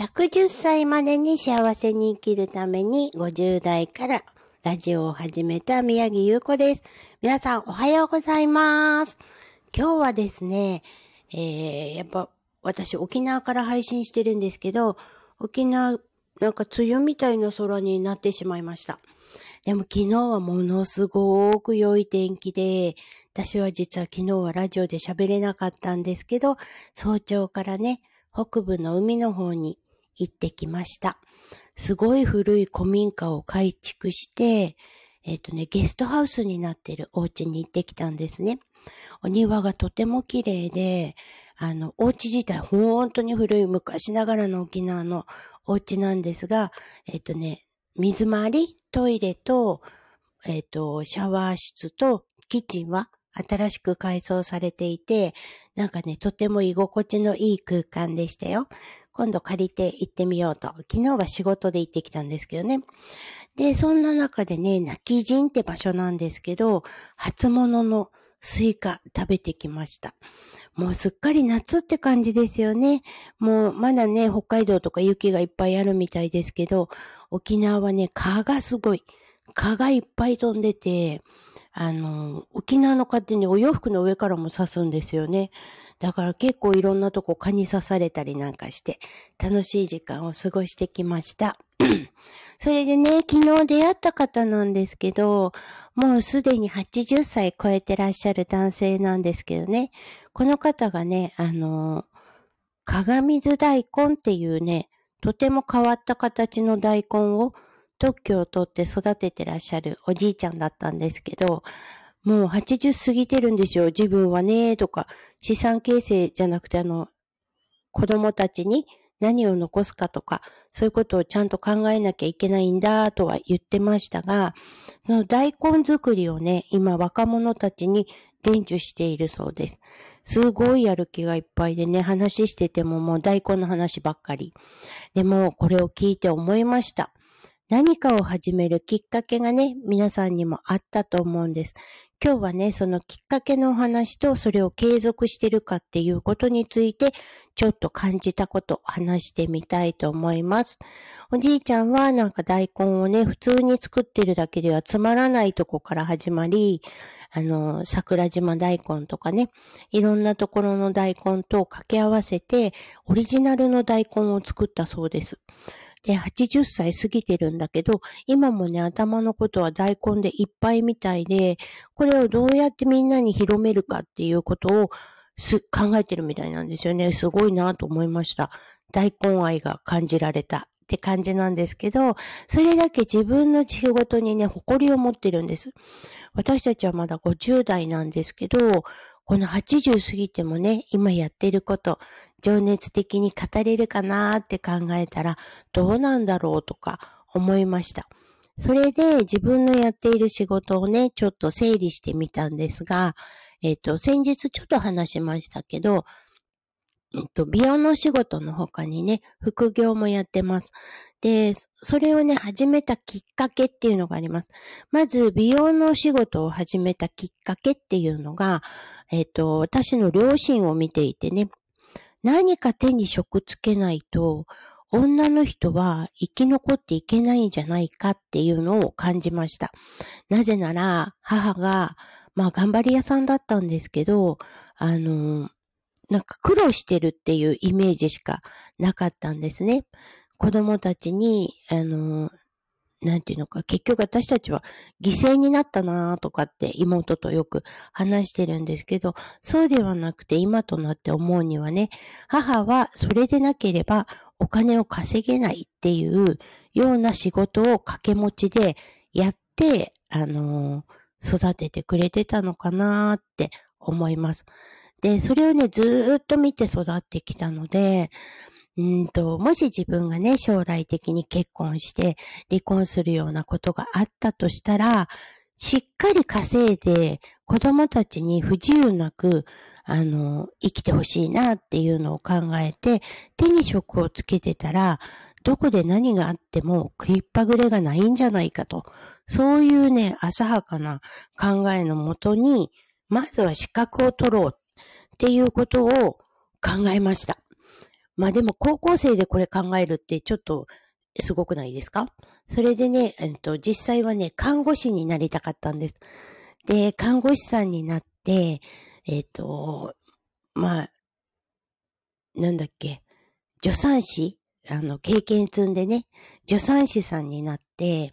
110歳までに幸せに生きるために50代からラジオを始めた宮城優子です。皆さんおはようございます。今日はですね、えー、やっぱ私沖縄から配信してるんですけど、沖縄なんか梅雨みたいな空になってしまいました。でも昨日はものすごく良い天気で、私は実は昨日はラジオで喋れなかったんですけど、早朝からね、北部の海の方に行ってきました。すごい古い古民家を改築して、えっ、ー、とね、ゲストハウスになってるお家に行ってきたんですね。お庭がとても綺麗で、あの、お家自体本当に古い昔ながらの沖縄のお家なんですが、えっ、ー、とね、水回り、トイレと、えっ、ー、と、シャワー室とキッチンは新しく改装されていて、なんかね、とても居心地のいい空間でしたよ。今度借りて行ってみようと。昨日は仕事で行ってきたんですけどね。で、そんな中でね、今帰仁って場所なんですけど、初物のスイカ食べてきました。もうすっかり夏って感じですよね。もうまだね、北海道とか雪がいっぱいあるみたいですけど、沖縄はね、蚊がすごい。蚊がいっぱい飛んでて、あの、沖縄の方にお洋服の上からも刺すんですよね。だから結構いろんなとこ蚊に刺されたりなんかして、楽しい時間を過ごしてきました。それでね、昨日出会った方なんですけど、もうすでに80歳超えてらっしゃる男性なんですけどね、この方がね、あの、鏡水大根っていうね、とても変わった形の大根を特許を取って育ててらっしゃるおじいちゃんだったんですけど、もう80過ぎてるんですよ。自分はね、とか、資産形成じゃなくてあの、子供たちに何を残すかとか、そういうことをちゃんと考えなきゃいけないんだとは言ってましたが、その大根作りをね、今若者たちに伝授しているそうです。すごいやる気がいっぱいでね、話しててももう大根の話ばっかり。でも、これを聞いて思いました。何かを始めるきっかけがね、皆さんにもあったと思うんです。今日はね、そのきっかけのお話とそれを継続してるかっていうことについて、ちょっと感じたことを話してみたいと思います。おじいちゃんはなんか大根をね、普通に作ってるだけではつまらないとこから始まり、あの、桜島大根とかね、いろんなところの大根と掛け合わせて、オリジナルの大根を作ったそうです。で、80歳過ぎてるんだけど、今もね、頭のことは大根でいっぱいみたいで、これをどうやってみんなに広めるかっていうことをす考えてるみたいなんですよね。すごいなと思いました。大根愛が感じられたって感じなんですけど、それだけ自分の仕事にね、誇りを持ってるんです。私たちはまだ50代なんですけど、この80過ぎてもね、今やってること、情熱的に語れるかなって考えたら、どうなんだろうとか思いました。それで自分のやっている仕事をね、ちょっと整理してみたんですが、えっ、と、先日ちょっと話しましたけど、えっと、美容の仕事の他にね、副業もやってます。で、それをね、始めたきっかけっていうのがあります。まず、美容の仕事を始めたきっかけっていうのが、えっ、と、私の両親を見ていてね、何か手に職つけないと、女の人は生き残っていけないんじゃないかっていうのを感じました。なぜなら、母が、まあ頑張り屋さんだったんですけど、あの、なんか苦労してるっていうイメージしかなかったんですね。子供たちに、あの、なんていうのか、結局私たちは犠牲になったなとかって妹とよく話してるんですけど、そうではなくて今となって思うにはね、母はそれでなければお金を稼げないっていうような仕事を掛け持ちでやって、あの育ててくれてたのかなって思います。で、それをね、ずーっと見て育ってきたので、うんと、もし自分がね、将来的に結婚して離婚するようなことがあったとしたら、しっかり稼いで子供たちに不自由なく、あの、生きてほしいなっていうのを考えて、手に職をつけてたら、どこで何があっても食いっぱぐれがないんじゃないかと。そういうね、浅はかな考えのもとに、まずは資格を取ろうっていうことを考えました。まあでも高校生でこれ考えるってちょっとすごくないですか？それでね、えっと、実際はね、看護師になりたかったんです。で、看護師さんになって、えっと、まあ、なんだっけ、助産師？あの、経験積んでね、助産師さんになって、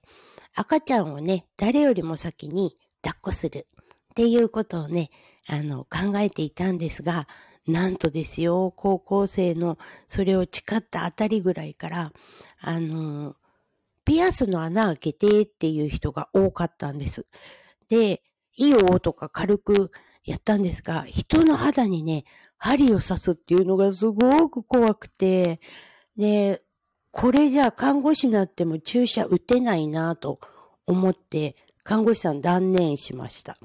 赤ちゃんをね、誰よりも先に抱っこするっていうことをね、あの、考えていたんですが、なんとですよ、高校生のそれを誓ったあたりぐらいから、あの、ピアスの穴開けてっていう人が多かったんです。で、いいよとか軽くやったんですが、人の肌にね、針を刺すっていうのがすごく怖くて、で、これじゃあ看護師になっても注射打てないなと思って、看護師さん断念しました。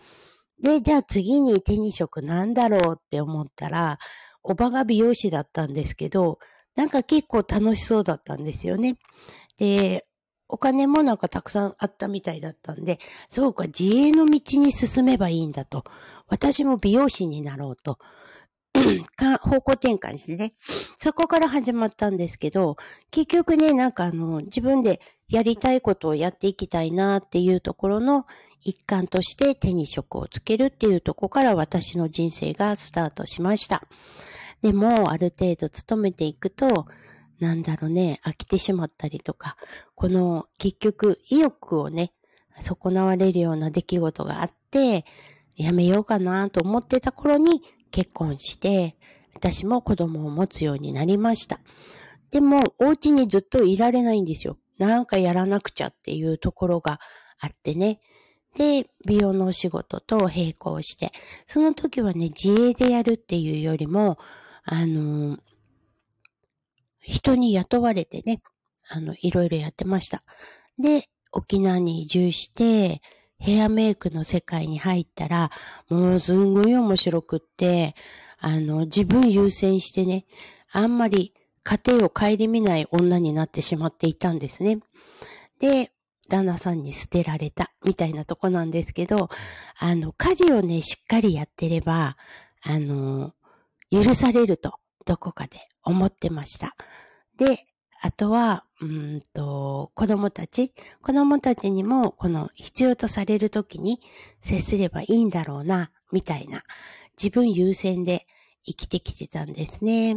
で、じゃあ次に手に職なんだろうって思ったら、おばが美容師だったんですけど、なんか結構楽しそうだったんですよね。で、お金もなんかたくさんあったみたいだったんで、そうか、自営の道に進めばいいんだと。私も美容師になろうと。方向転換してね。そこから始まったんですけど、結局ね、なんかあの、自分でやりたいことをやっていきたいなっていうところの一環として手に職をつけるっていうとこから私の人生がスタートしました。でも、ある程度勤めていくと、なんだろうね、飽きてしまったりとか、この結局意欲をね、損なわれるような出来事があって、やめようかなと思ってた頃に結婚して、私も子供を持つようになりました。でも、お家にずっといられないんですよ。なんかやらなくちゃっていうところがあってね。で、美容のお仕事と並行して、その時はね、自営でやるっていうよりも、あの、人に雇われてね、あの、いろいろやってました。で、沖縄に移住して、ヘアメイクの世界に入ったら、もうすんごい面白くって、あの、自分優先してね、あんまり家庭を顧みない女になってしまっていたんですね。で、旦那さんに捨てられた、みたいなとこなんですけど、あの、家事をね、しっかりやってれば、あの、許されると、どこかで思ってました。で、あとは、うんと、子供たち、子供たちにも、この必要とされるときに接すればいいんだろうな、みたいな、自分優先で生きてきてたんですね。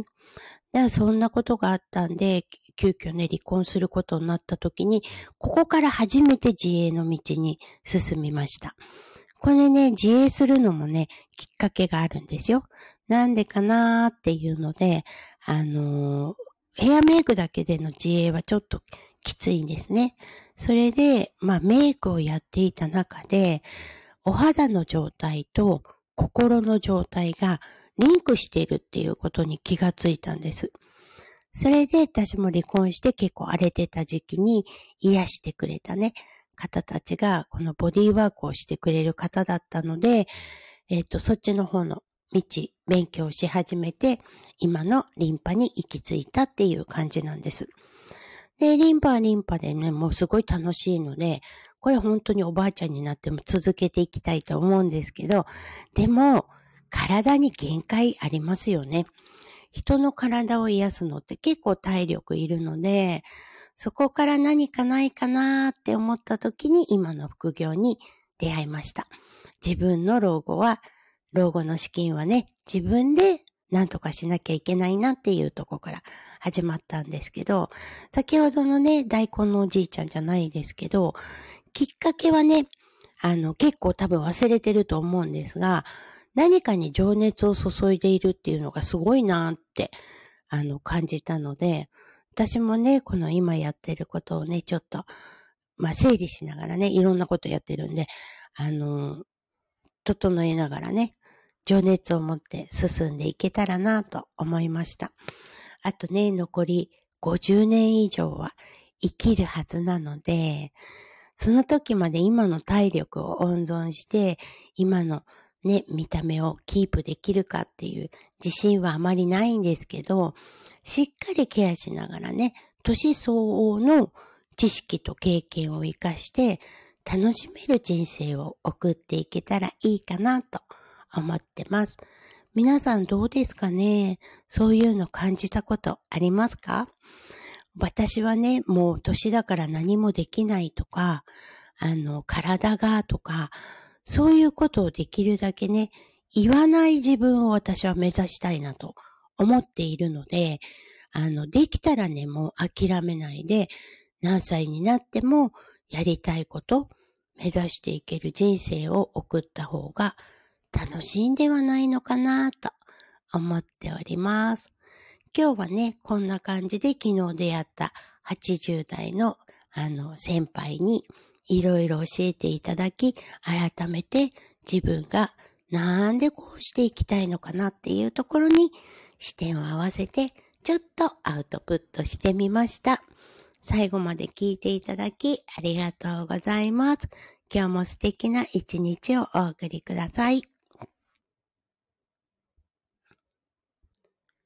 だからそんなことがあったんで、急遽ね、離婚することになった時に、ここから初めて自営の道に進みました。これね、自営するのもね、きっかけがあるんですよ。なんでかなーっていうので、あのー、ヘアメイクだけでの自営はちょっときついんですね。それで、まあメイクをやっていた中で、お肌の状態と心の状態がリンクしているっていうことに気がついたんです。それで私も離婚して結構荒れてた時期に癒してくれたね、方たちがこのボディーワークをしてくれる方だったので、えっ、ー、と、そっちの方の道、勉強し始めて、今のリンパに行き着いたっていう感じなんです。で、リンパはリンパでね、もうすごい楽しいので、これ本当におばあちゃんになっても続けていきたいと思うんですけど、でも、体に限界ありますよね。人の体を癒すのって結構体力いるので、そこから何かないかなーって思った時に今の副業に出会いました。自分の老後は老後の資金はね、自分で何とかしなきゃいけないなっていうとこから始まったんですけど、先ほどのね、大根のおじいちゃんじゃないですけど、きっかけはね、あの、結構多分忘れてると思うんですが、何かに情熱を注いでいるっていうのがすごいなって、あの、感じたので、私もね、この今やってることをね、ちょっと、まあ、整理しながらね、いろんなことやってるんで、あの、整えながらね、情熱を持って進んでいけたらなと思いました。あとね、残り50年以上は生きるはずなので、その時まで今の体力を温存して、今のね、見た目をキープできるかっていう自信はあまりないんですけど、しっかりケアしながらね、年相応の知識と経験を活かして楽しめる人生を送っていけたらいいかなと思ってます。皆さんどうですかね？そういうの感じたことありますか？私はね、もう年だから何もできないとか、あの、体がとか、そういうことをできるだけね、言わない自分を私は目指したいなと思っているので、あの、できたらね、もう諦めないで、何歳になってもやりたいこと、目指していける人生を送った方が楽しいんではないのかなと思っております。今日はね、こんな感じで昨日出会った80代のあの先輩にいろいろ教えていただき、改めて自分がなんでこうしていきたいのかなっていうところに視点を合わせてちょっとアウトプットしてみました。最後まで聞いていただきありがとうございます。今日も素敵な一日をお送りください。